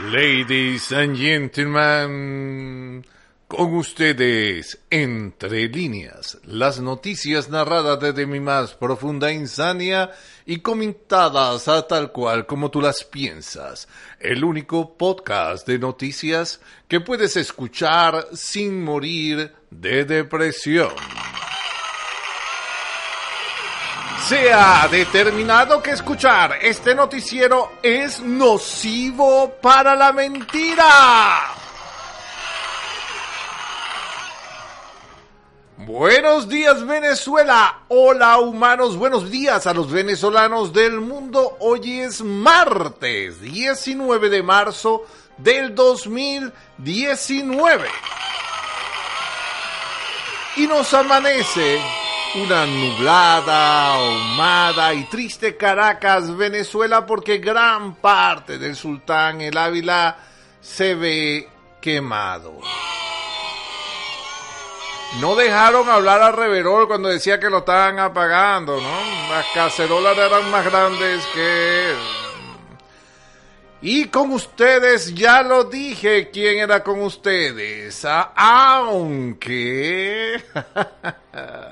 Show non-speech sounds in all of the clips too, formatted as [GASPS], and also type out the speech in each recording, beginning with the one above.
Ladies and gentlemen, con ustedes, entre líneas, las noticias narradas desde mi más profunda insania y comentadas a tal cual como tú las piensas. El único podcast de noticias que puedes escuchar sin morir de depresión. Se ha determinado que escuchar este noticiero es nocivo para la mentira. Buenos días Venezuela, hola humanos, buenos días a los venezolanos del mundo. Hoy es martes 19 de marzo del 2019. Y nos amanece una nublada, ahumada y triste Caracas, Venezuela, porque gran parte del sultán el Ávila se ve quemado. No dejaron hablar a Reverol cuando decía que lo estaban apagando, ¿no? Las cacerolas eran más grandes que él. Y con ustedes, ya lo dije quién era con ustedes, aunque... [LAUGHS]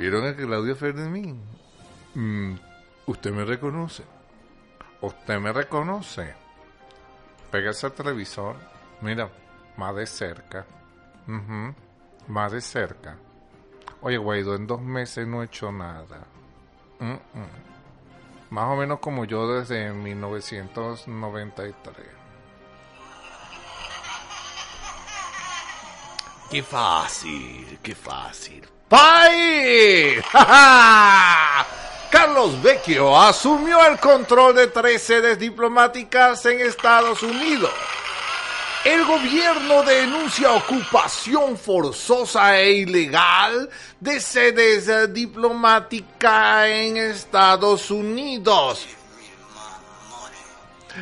¿Vieron a Claudio Fermín? Mm, ¿Usted me reconoce? ¿Usted me reconoce? Pégase al televisor. Mira, más de cerca. Más de cerca. Oye, Guaidó, en dos meses no he hecho nada. Más o menos como yo desde 1993. Qué fácil, qué fácil. ¡Pai! [LAUGHS] Carlos Vecchio asumió el control de tres sedes diplomáticas en Estados Unidos. El gobierno denuncia ocupación forzosa e ilegal de sedes diplomáticas en Estados Unidos.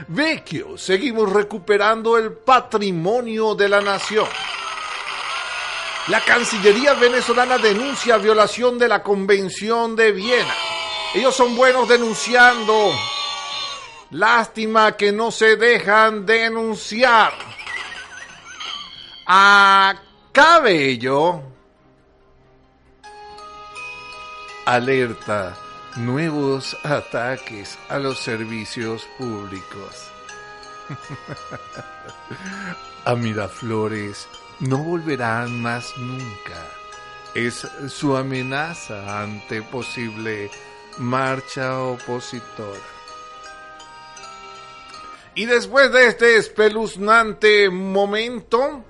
Vecchio, seguimos recuperando el patrimonio de la nación. La Cancillería venezolana denuncia violación de la Convención de Viena. Ellos son buenos denunciando. Lástima que no se dejan denunciar. A Cabello. Alerta. Nuevos ataques a los servicios públicos. [LAUGHS] a Miraflores no volverán más nunca. Es su amenaza ante posible marcha opositora. Y después de este espeluznante momento,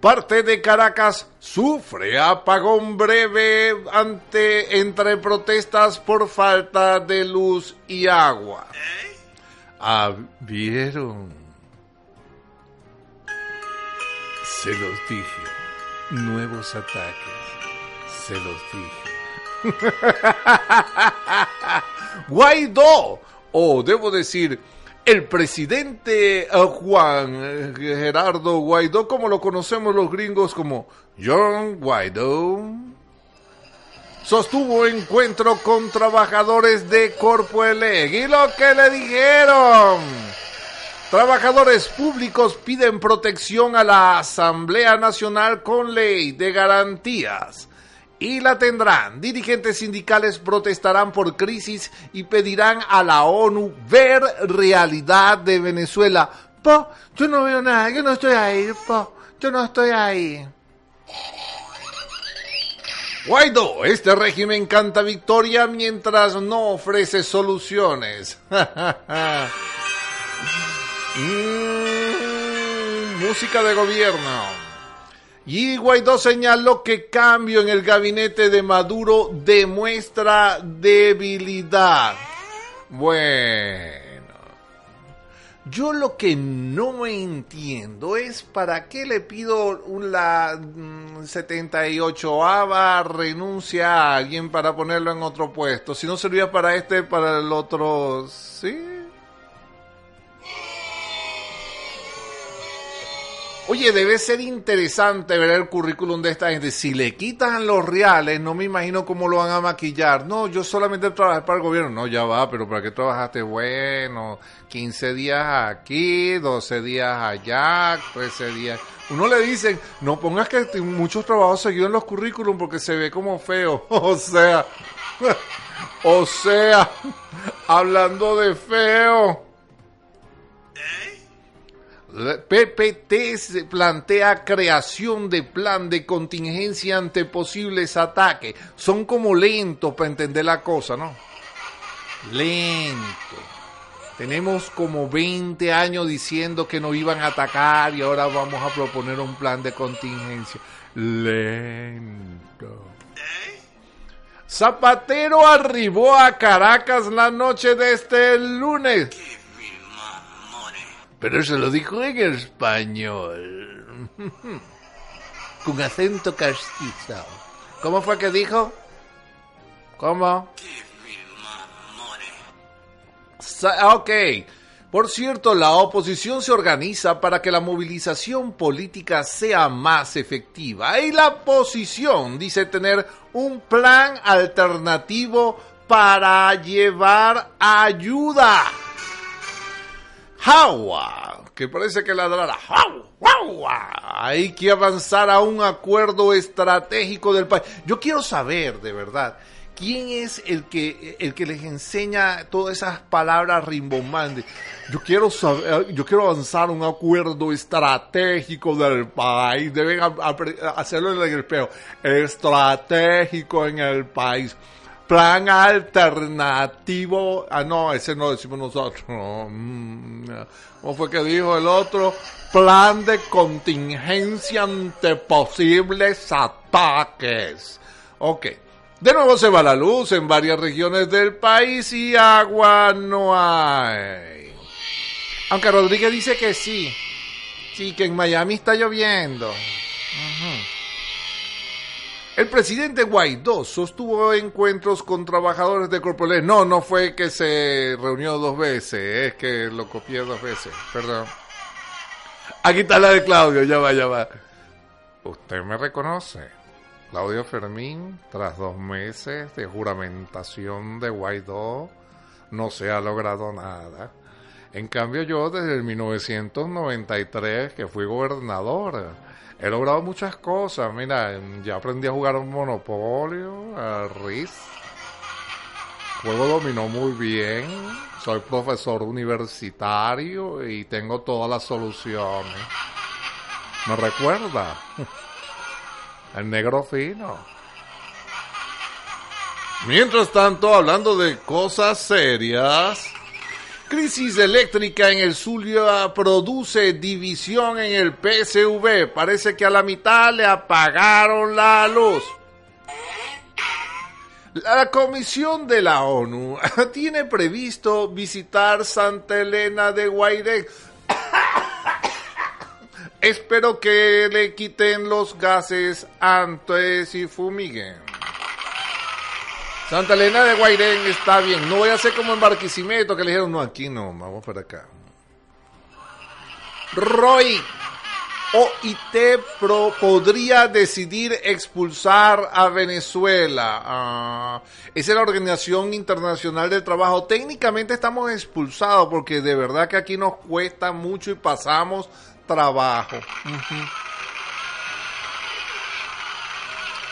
parte de Caracas sufre apagón breve ante entre protestas por falta de luz y agua. Ah, ¿Vieron? Se los dije. Nuevos ataques. Se los dije. [LAUGHS] Guaidó. O debo decir, el presidente eh, Juan eh, Gerardo Guaidó, como lo conocemos los gringos como John Guaidó, sostuvo encuentro con trabajadores de Corpo Eleg. Y lo que le dijeron Trabajadores públicos piden protección a la Asamblea Nacional con ley de garantías. Y la tendrán. Dirigentes sindicales protestarán por crisis y pedirán a la ONU ver realidad de Venezuela. Po, yo no veo nada, yo no estoy ahí, po, yo no estoy ahí. Guaidó, este régimen canta victoria mientras no ofrece soluciones. [LAUGHS] Mm, música de gobierno. Y Guaidó señaló que cambio en el gabinete de Maduro demuestra debilidad. Bueno, yo lo que no entiendo es para qué le pido la 78ava mm, renuncia a alguien para ponerlo en otro puesto. Si no servía para este, para el otro, ¿sí? Oye, debe ser interesante ver el currículum de esta gente. Si le quitan los reales, no me imagino cómo lo van a maquillar. No, yo solamente trabajé para el gobierno. No, ya va, pero ¿para qué trabajaste? Bueno, 15 días aquí, 12 días allá, 13 días. Uno le dicen, no pongas que muchos trabajos seguidos en los currículum porque se ve como feo. [LAUGHS] O sea, [LAUGHS] o sea, hablando de feo. PPT plantea creación de plan de contingencia ante posibles ataques. Son como lentos para entender la cosa, ¿no? Lento. Tenemos como 20 años diciendo que nos iban a atacar y ahora vamos a proponer un plan de contingencia. Lento. Zapatero arribó a Caracas la noche de este lunes pero se lo dijo en español. [LAUGHS] Con acento castizo. ¿Cómo fue que dijo? ¿Cómo? Ok. Por cierto, la oposición se organiza para que la movilización política sea más efectiva y la oposición dice tener un plan alternativo para llevar ayuda. ¡Jaua! que parece que ladrará. Hay que avanzar a un acuerdo estratégico del país. Yo quiero saber, de verdad, quién es el que, el que les enseña todas esas palabras rimbombantes. Yo quiero saber, yo quiero avanzar a un acuerdo estratégico del país. Deben hacerlo en el espejo. Estratégico en el país plan alternativo. Ah, no, ese no decimos nosotros. Mm, ¿Cómo fue que dijo el otro? Plan de contingencia ante posibles ataques. Ok. De nuevo se va la luz en varias regiones del país y agua no hay. Aunque Rodríguez dice que sí. Sí, que en Miami está lloviendo. El presidente Guaidó sostuvo encuentros con trabajadores de Corporaciones. No, no fue que se reunió dos veces, es que lo copié dos veces, perdón. Aquí está la de Claudio, ya va, ya va. Usted me reconoce. Claudio Fermín, tras dos meses de juramentación de Guaidó, no se ha logrado nada. En cambio yo desde el 1993 que fui gobernador, he logrado muchas cosas. Mira, ya aprendí a jugar un monopolio, a RIS. Juego dominó muy bien. Soy profesor universitario y tengo todas las soluciones. ¿Me recuerda? [LAUGHS] El negro fino. Mientras tanto, hablando de cosas serias, Crisis eléctrica en el Zulia produce división en el PSV. Parece que a la mitad le apagaron la luz. La Comisión de la ONU [LAUGHS] tiene previsto visitar Santa Elena de Guairén. [COUGHS] Espero que le quiten los gases antes y fumiguen. Santa Elena de Guairén está bien. No voy a hacer como en Barquisimeto que le dijeron, no, aquí no, vamos para acá. Roy, OIT Pro podría decidir expulsar a Venezuela. Ah, esa es la Organización Internacional del Trabajo. Técnicamente estamos expulsados porque de verdad que aquí nos cuesta mucho y pasamos trabajo.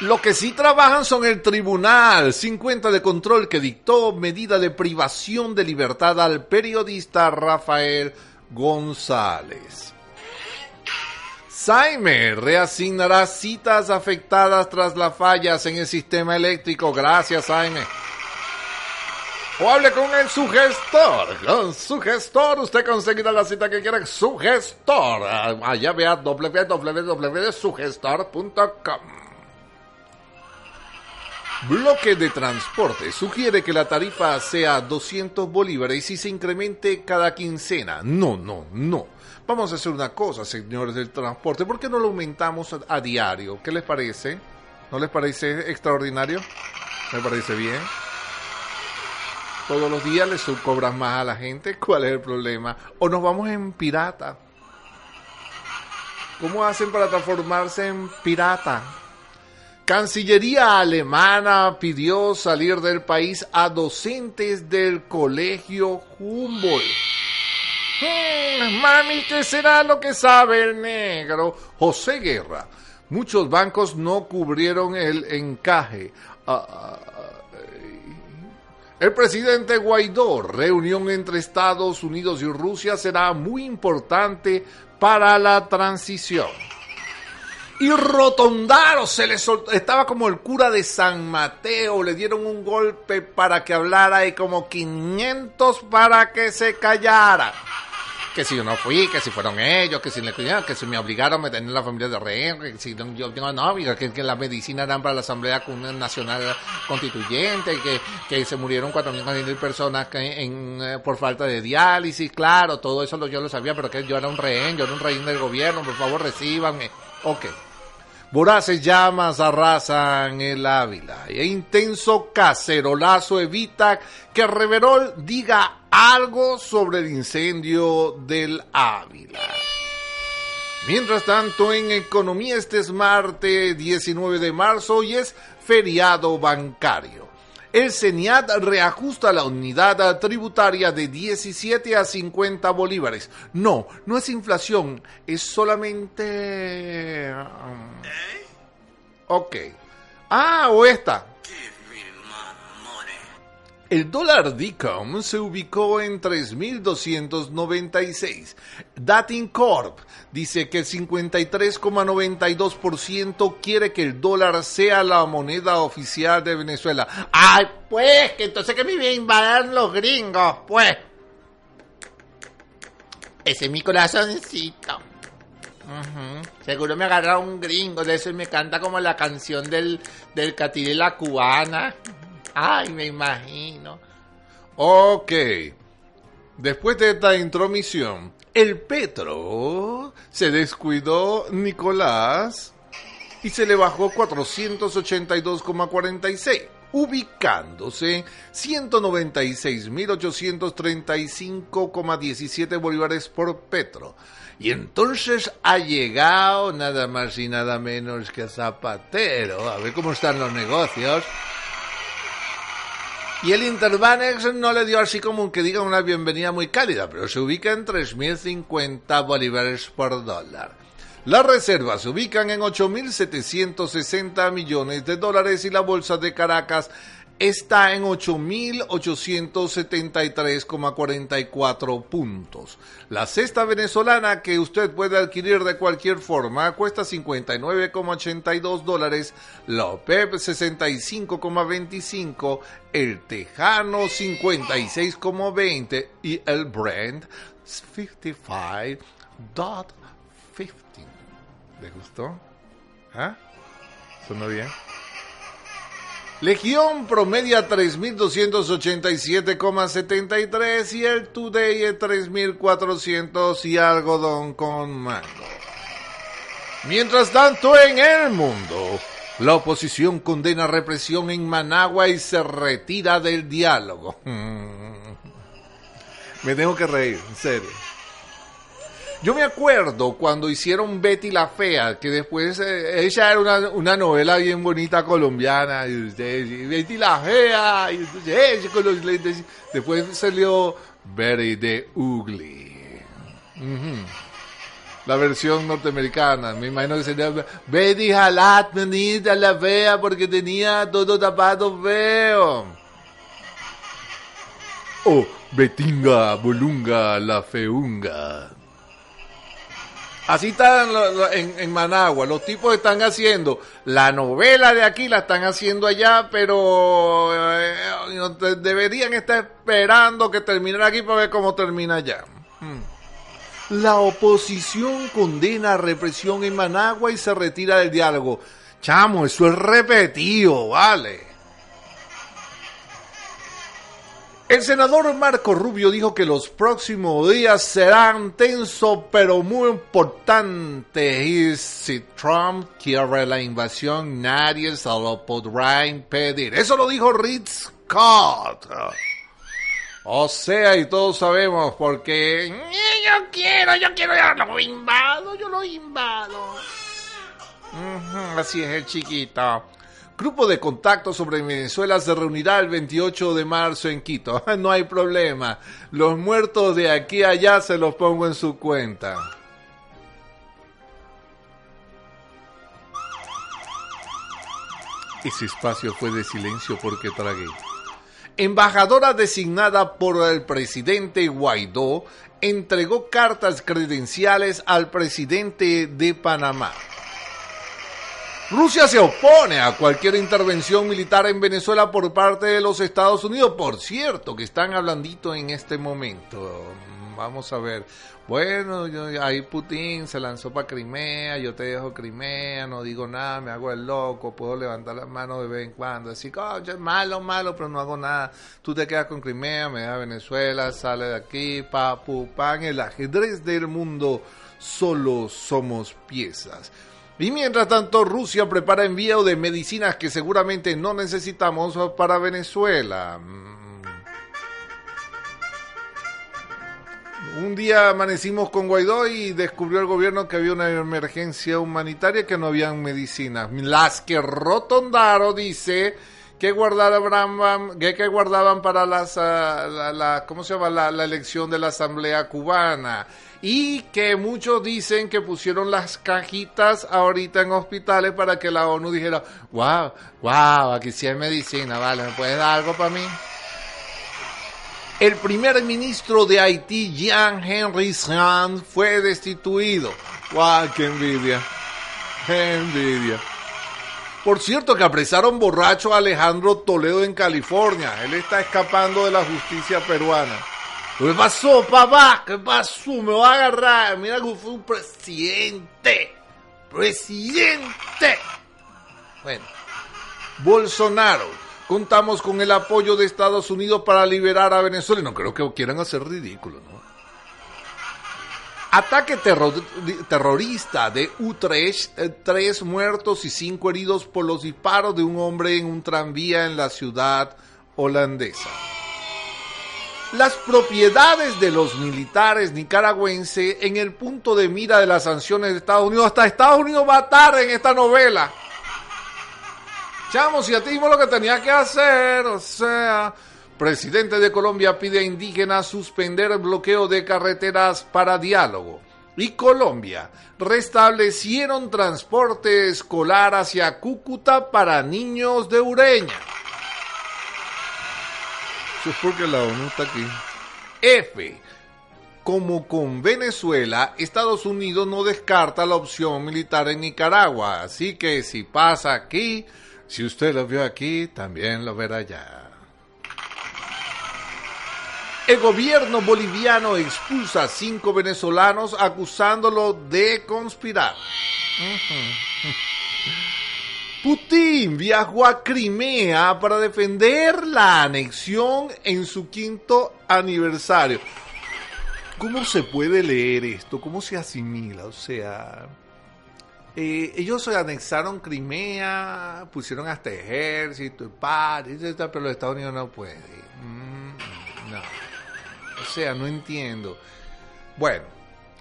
Lo que sí trabajan son el Tribunal 50 de Control que dictó medida de privación de libertad al periodista Rafael González. Saime reasignará citas afectadas tras las fallas en el sistema eléctrico. Gracias, Jaime. O hable con el sugestor. Con su gestor usted conseguirá la cita que quiera. Su gestor. Allá vea www.sugestor.com. Bloque de Transporte sugiere que la tarifa sea 200 bolívares y se incremente cada quincena. No, no, no. Vamos a hacer una cosa, señores del transporte. ¿Por qué no lo aumentamos a, diario? ¿Qué les parece? ¿No les parece extraordinario? ¿Me parece bien? Todos los días les cobras más a la gente. [LAUGHS] ¿Cuál es el problema? O nos vamos en pirata. ¿Cómo hacen para transformarse en pirata? Cancillería alemana pidió salir del país a docentes del colegio Humboldt. Hmm, mami, ¿qué será lo que sabe el negro? José Guerra. Muchos bancos no cubrieron el encaje. Ah, ah, el presidente Guaidó, reunión entre Estados Unidos y Rusia será muy importante para la transición. Y Rotondaro se le soltó, estaba como el cura de San Mateo, le dieron un golpe para que hablara y como 500 para que se callara que si yo no fui, que si fueron ellos, que si, le, que si me obligaron a meter en la familia de rehén, que si yo tengo novia, que, que la medicina eran para la Asamblea Nacional Constituyente, que, que se murieron 4.000 personas en, eh, por falta de diálisis, claro, todo eso lo, yo lo sabía, pero que yo era un rehén, yo era un rehén del gobierno, por favor recíbanme. Ok. Voraces llamas arrasan el Ávila e intenso cacerolazo evita que Reverol diga algo sobre el incendio del Ávila. Mientras tanto, en economía este es martes 19 de marzo y es feriado bancario. El CENIAT reajusta la unidad tributaria de 17 a 50 bolívares. No, no es inflación, es solamente... Um, ok. Ah, o esta. El dólar DICOM se ubicó en 3.296. Dating Corp dice que el 53,92% quiere que el dólar sea la moneda oficial de Venezuela. Ay, pues, que entonces que me vienen a invadir los gringos, pues. Ese es mi corazoncito. Seguro me agarra un gringo de eso me canta como la canción del, del Catí de la cubana. Ay, me imagino. Ok. Después de esta intromisión, el Petro se descuidó Nicolás y se le bajó 482,46, ubicándose 196.835,17 bolívares por Petro. Y entonces ha llegado nada más y nada menos que Zapatero. A ver cómo están los negocios. Y el Interbanex no le dio así como que diga una bienvenida muy cálida, pero se ubica en 3.050 bolívares por dólar. Las reservas se ubican en 8.760 millones de dólares y la bolsa de Caracas está en 8.873,44 puntos. La cesta venezolana que usted puede adquirir de cualquier forma cuesta 59,82 dólares, la OPEP 65,25, el Tejano 56,20 y el Brent 55.15. ¿Le gustó? ¿Ah? ¿Sonó bien? Legión promedia 3.287,73 y el Today es 3.400 y algodón con mango. Mientras tanto, en el mundo, la oposición condena represión en Managua y se retira del diálogo. [LAUGHS] Me tengo que reír, en serio. Yo me acuerdo cuando hicieron Betty la Fea, que después eh, ella era una, una, novela bien bonita colombiana, y ustedes, Betty la Fea, y lentes. Después salió Betty the Ugly. La versión norteamericana, me imagino que sería Betty Jalat, bonita la fea, porque tenía todo tapado feo. Oh, Betinga, Bolunga, la feunga. Así están en, Managua. Los tipos están haciendo la novela de aquí, la están haciendo allá, pero eh, deberían estar esperando que termine aquí para ver cómo termina allá. Hmm. La oposición condena represión en Managua y se retira del diálogo. Chamo, eso es repetido, vale. El senador Marco Rubio dijo que los próximos días serán tensos pero muy importantes y si Trump quiere la invasión nadie se lo podrá impedir. Eso lo dijo Rick Scott. O sea, y todos sabemos porque yo quiero, yo quiero, yo lo invado, yo lo invado. así es el chiquito. Grupo de contacto sobre Venezuela se reunirá el 28 de marzo en Quito. [LAUGHS] No hay problema. Los muertos de aquí a allá se los pongo en su cuenta. Ese espacio fue de silencio porque tragué. Embajadora designada por el presidente Guaidó entregó cartas credenciales al presidente de Panamá. Rusia se opone a cualquier intervención militar en Venezuela por parte de los Estados Unidos. Por cierto, que están hablandito en este momento. Vamos a ver. Bueno, ahí Putin se lanzó para Crimea, yo te dejo Crimea, no digo nada, me hago el loco, puedo levantar las manos de vez en cuando, decir, es malo, malo, pero no hago nada. Tú te quedas con Crimea, me da Venezuela, sale de aquí, pa, pu, pan, el ajedrez del mundo, solo somos piezas. Y mientras tanto, Rusia prepara envío de medicinas que seguramente no necesitamos para Venezuela. Mm. Un día amanecimos con Guaidó y descubrió el gobierno que había una emergencia humanitaria que no habían medicinas. Las que Rotondaro dice que guardaban, que, guardaban para las, ah, la, ¿cómo se llama? La, la elección de la Asamblea Cubana y que muchos dicen que pusieron las cajitas ahorita en hospitales para que la ONU dijera, wow, wow, aquí sí hay medicina, vale, ¿me puedes dar algo para mí? El primer ministro de Haití, Jean-Henry Sand, fue destituido. ¡Wow! ¡Qué envidia! ¡Qué envidia! Por cierto que apresaron borracho a Alejandro Toledo en California. Él está escapando de la justicia peruana. ¿Qué pasó, papá? ¿Qué pasó? Me va a agarrar. Mira que fue un presidente. Presidente. Bueno. Bolsonaro. Contamos con el apoyo de Estados Unidos para liberar a Venezuela. No creo que quieran hacer ridículo, ¿no? Ataque terrorista de Utrecht, eh, tres muertos y cinco heridos por los disparos de un hombre en un tranvía en la ciudad holandesa. Las propiedades de los militares nicaragüenses en el punto de mira de las sanciones de Estados Unidos. Hasta Estados Unidos va a estar en esta novela. Chamo, si a ti lo que tenía que hacer, o sea, presidente de Colombia pide a indígenas suspender el bloqueo de carreteras para diálogo. Y Colombia restablecieron transporte escolar hacia Cúcuta para niños de Ureña. Eso es porque la ONU está aquí. F. Como con Venezuela, Estados Unidos no descarta la opción militar en Nicaragua. Así que si pasa aquí, si usted lo vio aquí, también lo verá allá. El gobierno boliviano expulsa a cinco venezolanos acusándolo de conspirar. Putin viajó a Crimea para defender la anexión en su quinto aniversario. ¿Cómo se puede leer esto? ¿Cómo se asimila? O sea, eh, ellos se anexaron Crimea, pusieron hasta ejército y paz, pero los Estados Unidos no pueden. Mm. O sea, no entiendo. Bueno,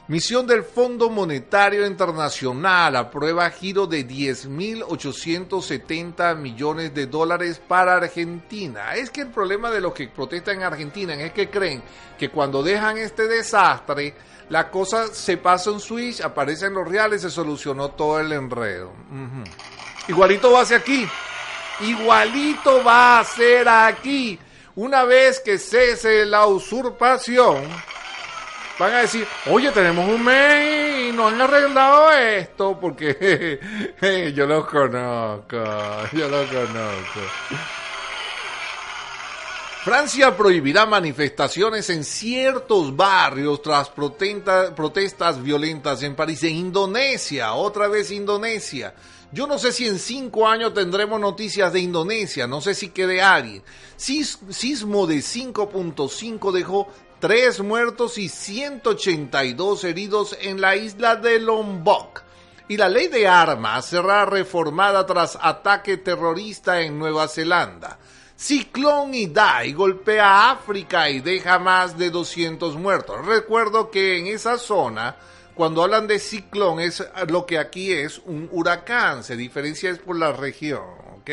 misión del Fondo Monetario Internacional aprueba giro de 10.870 millones de dólares para Argentina. Es que el problema de los que protestan en Argentina es que creen que cuando dejan este desastre, la cosa se pasa un switch, aparecen los reales, se solucionó todo el enredo. Igualito va a ser aquí. Igualito va a ser aquí. Una vez que cese la usurpación, van a decir, oye, tenemos un mes y no han arreglado esto, porque [LAUGHS] yo lo conozco, yo lo conozco. Francia prohibirá manifestaciones en ciertos barrios tras protestas violentas en París. En Indonesia, otra vez Indonesia. Yo no sé si en cinco años tendremos noticias de Indonesia, no sé si quede alguien. sismo de 5.5 dejó tres muertos y 182 heridos en la isla de Lombok. Y la ley de armas será reformada tras ataque terrorista en Nueva Zelanda. Ciclón Idai golpea África y deja más de 200 muertos. Recuerdo que en esa zona, cuando hablan de ciclón, es lo que aquí es un huracán. Se diferencia es por la región, ¿ok?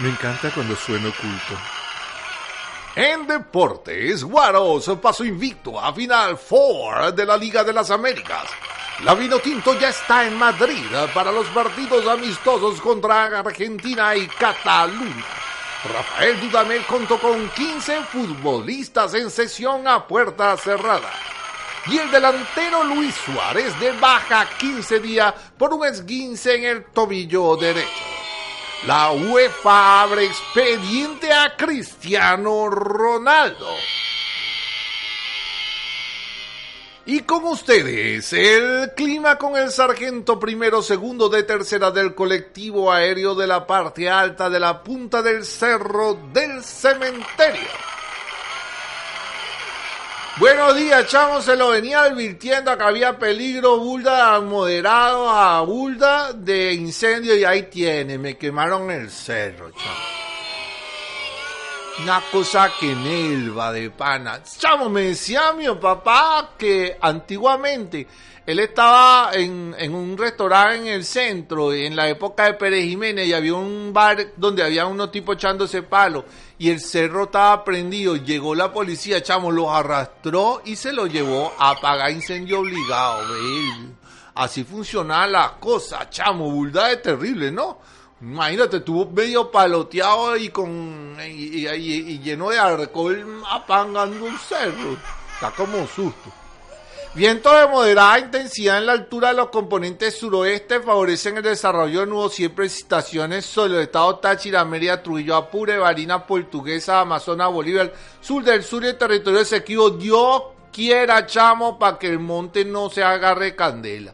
Me encanta cuando suena oculto. En deportes, Guaros pasó invicto a Final Four de la Liga de las Américas. La Vinotinto ya está en Madrid para los partidos amistosos contra Argentina y Cataluña. Rafael Dudamel contó con 15 futbolistas en sesión a puerta cerrada. Y el delantero Luis Suárez de baja 15 días por un esguince en el tobillo derecho. La UEFA abre expediente a Cristiano Ronaldo. Y con ustedes, el clima con el sargento primero, segundo de tercera del colectivo aéreo de la parte alta de la punta del cerro del cementerio. Buenos días, chamo. Se lo venía advirtiendo que había peligro Bulda moderado a Bulda de incendio y ahí tiene, me quemaron el cerro, chamo. Una cosa que nelva de pana. Chamo, me decía mi papá que antiguamente él estaba en, en, un restaurante en el centro, en la época de Pérez Jiménez, y había un bar donde había unos tipos echándose palo, y el cerro estaba prendido. Llegó la policía, chamo, los arrastró y se lo llevó a apagar incendio obligado. Así funcionaba la cosa, chamo, vulda es terrible, ¿no? Imagínate, estuvo medio paloteado y con y, lleno de alcohol apagando un cerro. Está como susto. Viento de moderada intensidad en la altura de los componentes suroeste favorecen el desarrollo de nuevos siempre estaciones sobre el estado Táchira, Mérida, Trujillo, Apure, Varina, Portuguesa, Amazonas, Bolívar, sur del sur y el territorio Esequibo. Dios quiera, chamo, para que el monte no se agarre candela.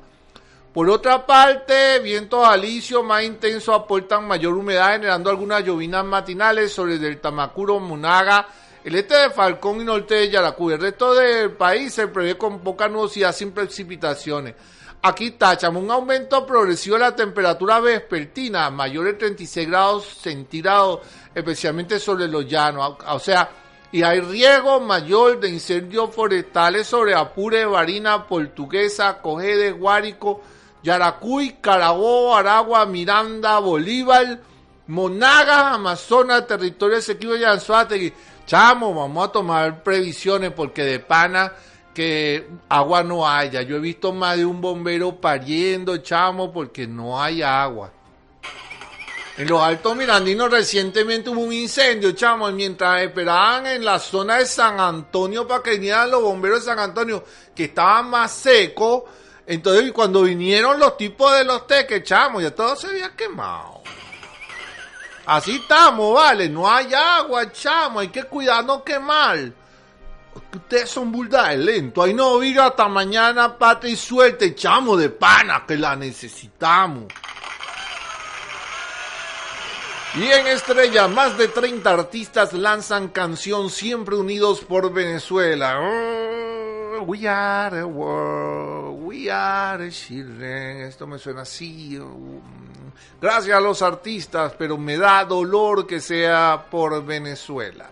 Por otra parte, vientos alisios más intensos aportan mayor humedad, generando algunas llovinas matinales sobre el Tamacuro, Munaga, el este de Falcón y norte de Yaracuy. El resto del país se prevé con poca nubosidad sin precipitaciones. Aquí tachamos un aumento progresivo de la temperatura vespertina, mayor de 36 grados centígrados, especialmente sobre los llanos. O sea, y hay riesgo mayor de incendios forestales sobre Apure, Varina, Portuguesa, Cogede, Guárico, Yaracuy, Carabobo, Aragua, Miranda, Bolívar, Monagas, Amazonas, territorio Esequibo y Anzuategui. Chamo, vamos a tomar previsiones porque de pana que agua no haya. Yo he visto más de un bombero pariendo, chamo, porque no hay agua. En los Altos Mirandinos recientemente hubo un incendio, chamo, mientras esperaban en la zona de San Antonio para que vinieran los bomberos de San Antonio, que estaban más secos, entonces, cuando vinieron los tipos de los teques, chamo, ya todo se había quemado. Así estamos, vale, no hay agua, chamo, hay que cuidar no quemar. Ustedes son burdas lento, ahí no viva hasta mañana, pata y suerte, chamo, de pana, que la necesitamos. Y en Estrella, más de 30 artistas lanzan canción Siempre Unidos por Venezuela. Oh, we are the world, we are children. Esto me suena así. Oh, gracias a los artistas, pero me da dolor que sea por Venezuela.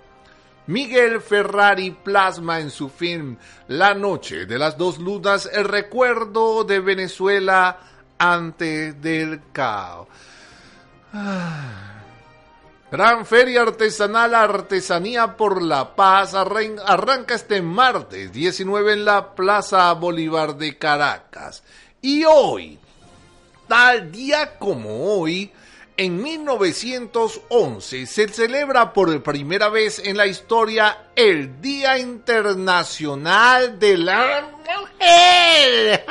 Miguel Ferrari plasma en su film La Noche de las Dos Lunas el recuerdo de Venezuela antes del caos. Ah. Gran Feria Artesanal Artesanía por la Paz arranca este martes 19 en la Plaza Bolívar de Caracas. Y hoy, tal día como hoy, en 1911 se celebra por primera vez en la historia el Día Internacional de la Mujer.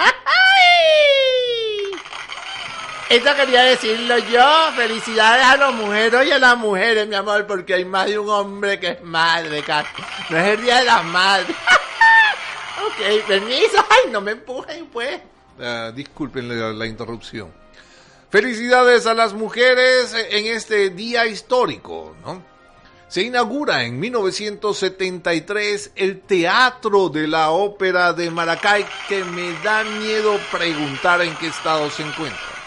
Quería decirlo yo. Felicidades a los mujeres y a las mujeres, mi amor, porque hay más de un hombre que es madre, No es el día de las madres. [LAUGHS] ok, permiso. Ay, no me empujen, pues. Uh, disculpen la, interrupción. Felicidades a las mujeres en este día histórico, ¿no? Se inaugura en 1973 el Teatro de la Ópera de Maracay, que me da miedo preguntar en qué estado se encuentra.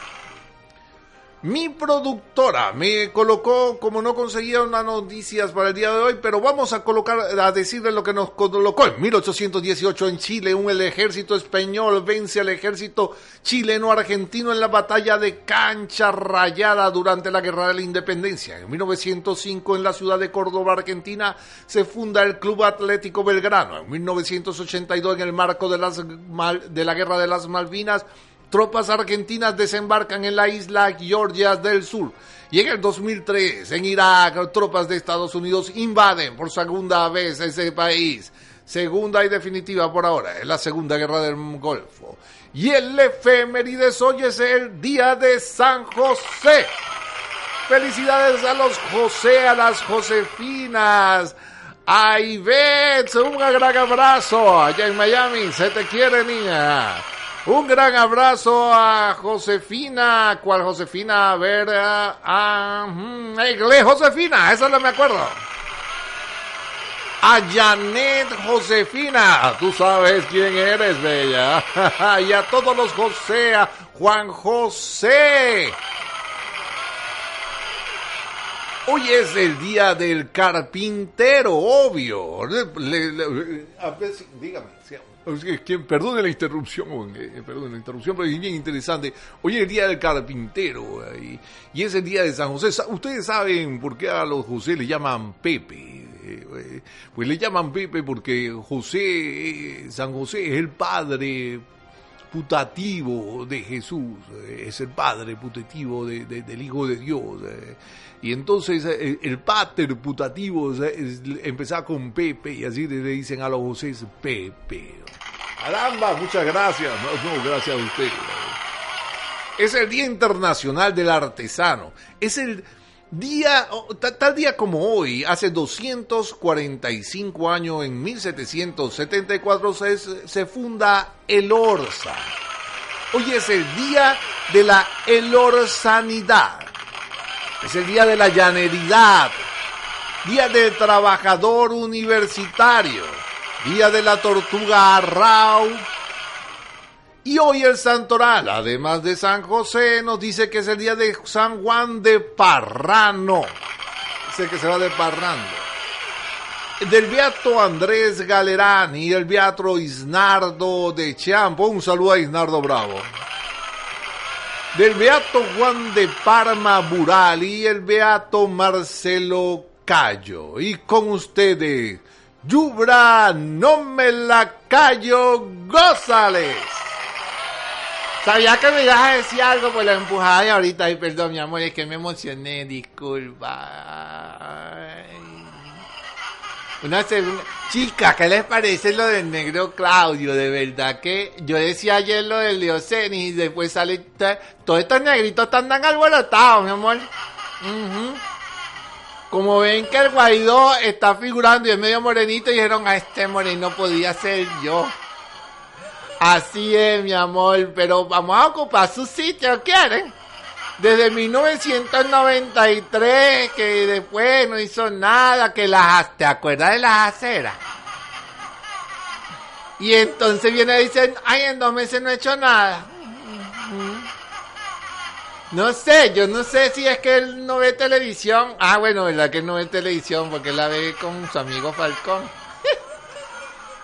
Mi productora me colocó, como no conseguía unas noticias para el día de hoy, pero vamos a colocar, a decirle lo que nos colocó. En 1818 en Chile, un el ejército español vence al ejército chileno-argentino en la batalla de Cancha Rayada durante la Guerra de la Independencia. En 1905 en la ciudad de Córdoba, Argentina, se funda el Club Atlético Belgrano. En 1982 en el marco de, las, de la Guerra de las Malvinas, tropas argentinas desembarcan en la isla Georgia del Sur. Y en el 2003, en Irak, tropas de Estados Unidos invaden por segunda vez ese país. Segunda y definitiva por ahora, es la Segunda Guerra del Golfo. Y el efemérides hoy es el Día de San José. Felicidades a los José, a las Josefinas. A Ivette, un gran abrazo allá en Miami. Se te quiere, niña. Un gran abrazo a Josefina. ¿Cuál Josefina? A ver, a, a mm, Josefina, esa no me acuerdo. A Janet Josefina, tú sabes quién eres, bella. [LAUGHS] y a todos los José, a Juan José. Hoy es el día del carpintero, obvio. a ver, dígame, Perdone la interrupción, eh, perdone la interrupción, pero es bien interesante. Hoy es el día del carpintero y, y, es el día de San José. Ustedes saben por qué a los José le llaman Pepe. Eh, pues le llaman Pepe porque José, San José es el padre putativo de Jesús, eh, es el padre putativo del Hijo de Dios. Y entonces el pater putativo empezaba con Pepe y así le dicen a los José Pepe. Caramba, muchas gracias. No, gracias a usted. Es el Día Internacional del Artesano. Es el día, tal día como hoy, hace 245 años, en 1774, se, se funda el Orsa. Hoy es el día de la elorsanidad. Es el día de la llaneridad. Día del trabajador universitario día de la tortuga Arrau. Y hoy el santoral, además de San José, nos dice que es el día de San Juan de Parrano. Dice que se va de Parrando. Del Beato Andrés Galerán y el Beato Isnardo de Champo. Un saludo a Isnardo Bravo. Del Beato Juan de Parma Bural y el Beato Marcelo Cayo. Y con ustedes Yubra, no me la callo, gózales. Sabía que me ibas a decir algo, pues lo empujaba y ahorita, ay, perdón, mi amor, es que me emocioné, disculpa. Una segunda. Chica, ¿qué les parece lo del negro Claudio? De verdad que yo decía ayer lo del Leocenis y después sale. Todos estos negritos están tan alborotados, mi amor. Como ven que el Guaidó está figurando y es medio morenito, y dijeron, a este moreno podía ser yo. Así es, mi amor, pero vamos a ocupar su sitio, ¿quieren? Desde 1993, que después no hizo nada, que las... ¿Te acuerdas de las aceras? Y entonces viene y dice, ay, en dos meses no he hecho nada. No sé, yo no sé si es que él no ve televisión. Ah, bueno, verdad que no ve televisión porque la ve con su amigo Falcón.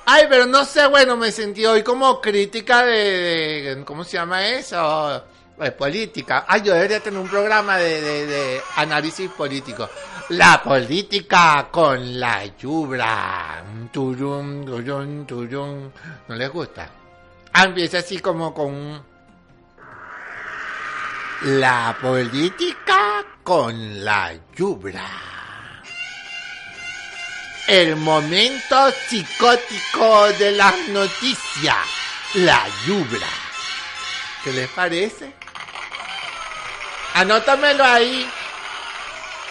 Ay, pero no sé, bueno, me sentí hoy como crítica de, ¿cómo se llama eso? De política. Ay, yo debería tener un programa de, análisis político. La política con la yubra. Turum, turum, turum. ¿No les gusta? Ah, empieza así como con la política con la yubra. El momento psicótico de las noticias. La yubra. ¿Qué les parece? Anótamelo ahí.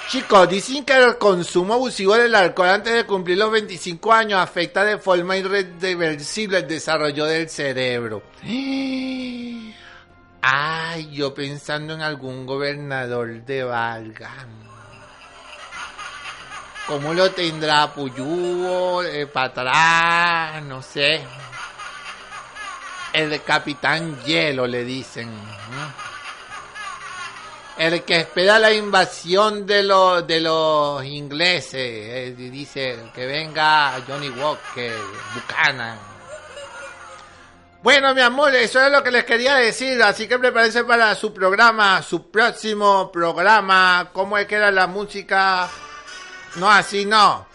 Chicos, dicen que el consumo abusivo del alcohol antes de cumplir los 25 años afecta de forma irreversible el desarrollo del cerebro. [GASPS] Ay, yo pensando en algún gobernador de Valga. ¿Cómo lo tendrá Puyú, eh, para no sé? El Capitán Hielo le dicen. el que espera la invasión de los de los ingleses. eh, dice que venga Johnny Walker, Buchanan. Bueno, mi amor, eso es lo que les quería decir. Así que prepárense para su programa, su próximo programa. ¿Cómo es que era la música? No, así no.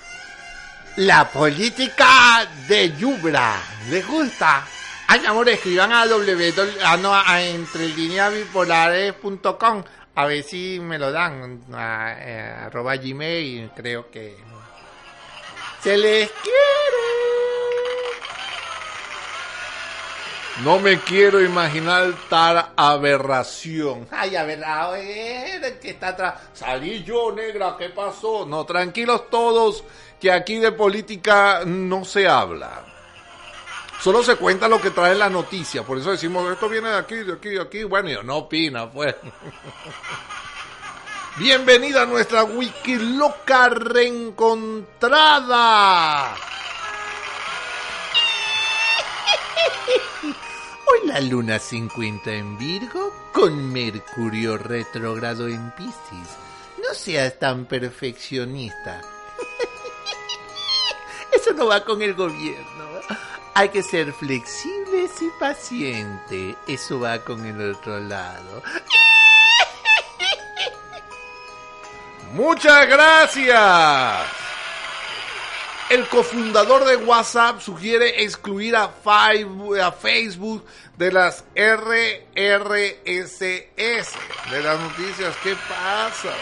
La política de Yubra. ¿Les gusta? Ay, amor, escriban a www, a, no, a entrelineabipolares.com a ver si me lo dan. A, eh, arroba gmail, creo que... Se les quiere. No me quiero imaginar tal aberración. Ay, a ver, a ver, que está atrás. Salí yo, negra, ¿qué pasó? No, tranquilos todos, que aquí de política no se habla. Solo se cuenta lo que trae la noticia, por eso decimos, esto viene de aquí, de aquí, de aquí. Bueno, yo no opina, pues. [LAUGHS] Bienvenida a nuestra wiki loca reencontrada. [LAUGHS] Hoy la luna se encuentra en Virgo con Mercurio retrógrado en Piscis. No seas tan perfeccionista. [LAUGHS] Eso no va con el gobierno. Hay que ser flexibles y pacientes. Eso va con el otro lado. Muchas gracias. El cofundador de WhatsApp sugiere excluir a, Facebook de las RRSS, de las noticias. ¿Qué pasa?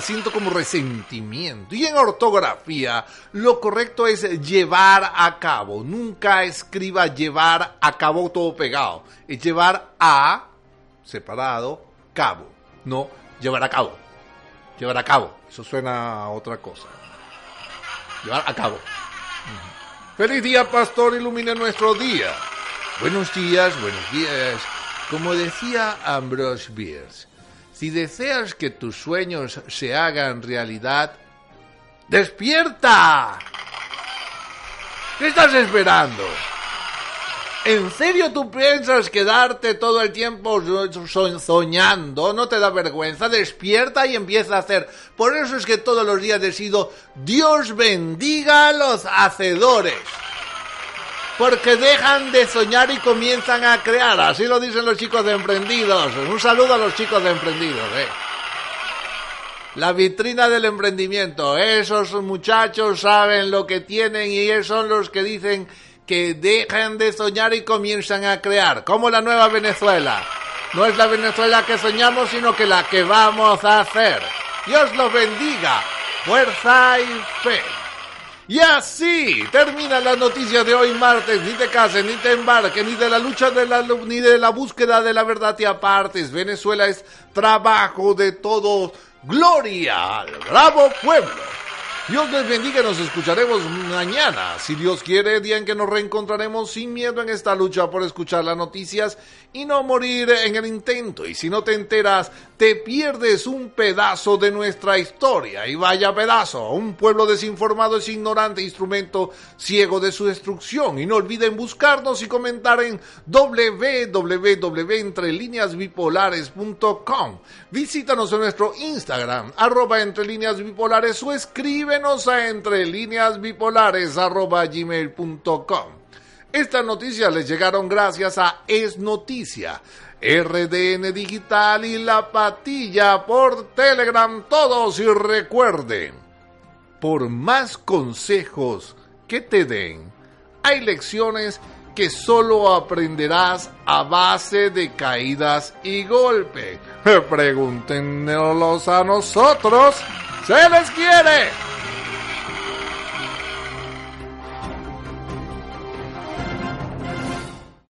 Siento como resentimiento. Y en ortografía, lo correcto es llevar a cabo. Nunca escriba llevar a cabo todo pegado. Es llevar a, separado, cabo. No llevar a cabo. Llevar a cabo. Eso suena a otra cosa. Llevar a cabo. Feliz día, pastor. Ilumine nuestro día. Buenos días, buenos días. Como decía Ambrose Bierce, si deseas que tus sueños se hagan realidad, ¡despierta! ¿Qué estás esperando? ¿En serio tú piensas quedarte todo el tiempo so- so- soñando? ¿No te da vergüenza? Despierta y empieza a hacer. Por eso es que todos los días decido, Dios bendiga a los hacedores. Porque dejan de soñar y comienzan a crear. Así lo dicen los chicos de emprendidos. Un saludo a los chicos de emprendidos. eh. La vitrina del emprendimiento. Esos muchachos saben lo que tienen y son los que dicen que dejan de soñar y comienzan a crear. Como la nueva Venezuela. No es la Venezuela que soñamos, sino que la que vamos a hacer. Dios los bendiga. Fuerza y fe. Y así termina la noticia de hoy martes. Ni te cases, ni te embarques, ni de la lucha de la, ni de la búsqueda de la verdad te apartes. Venezuela es trabajo de todos. Gloria al bravo pueblo. Dios les bendiga nos escucharemos mañana. Si Dios quiere, día en que nos reencontraremos sin miedo en esta lucha por escuchar las noticias y no morir en el intento. Y si no te enteras, te pierdes un pedazo de nuestra historia. Y vaya pedazo, un pueblo desinformado es ignorante, instrumento ciego de su destrucción. Y no olviden buscarnos y comentar en www.entrelineasbipolares.com. Visítanos en nuestro Instagram, arroba entre líneas bipolares o escríbenos a entrelineasbipolares arroba gmail.com. Estas noticias les llegaron gracias a Es Noticia, RDN Digital y La Patilla por Telegram. Todos y recuerden, por más consejos que te den, hay lecciones que solo aprenderás a base de caídas y golpes. [LAUGHS] Pregúntenos a nosotros. ¡Se les quiere!